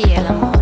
爱。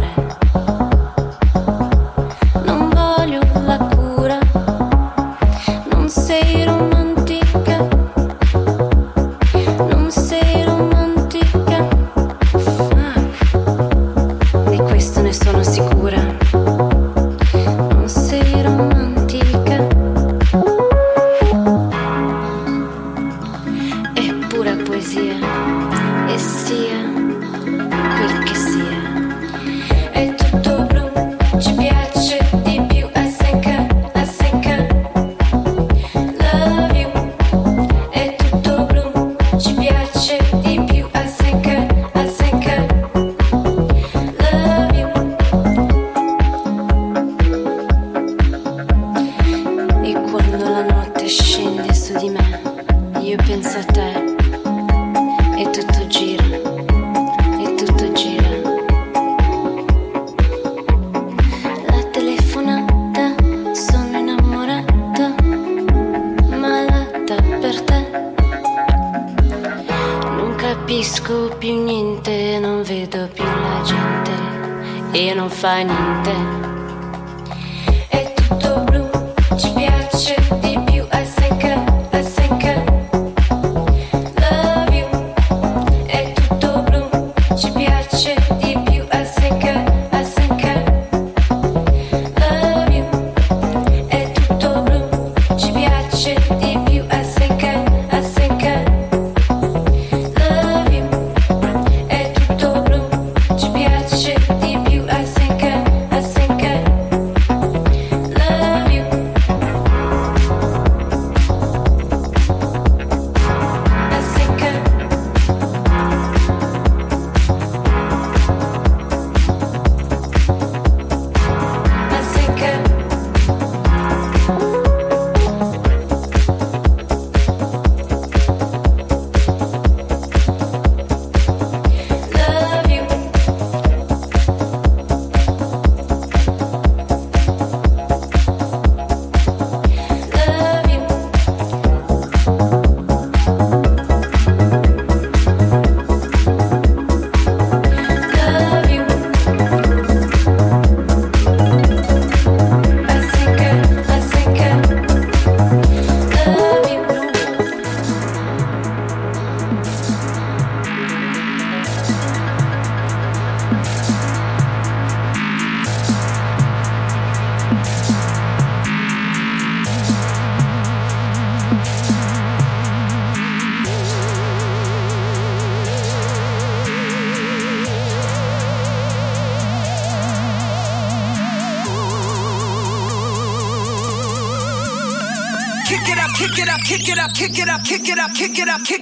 It up, kick.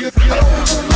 you, you.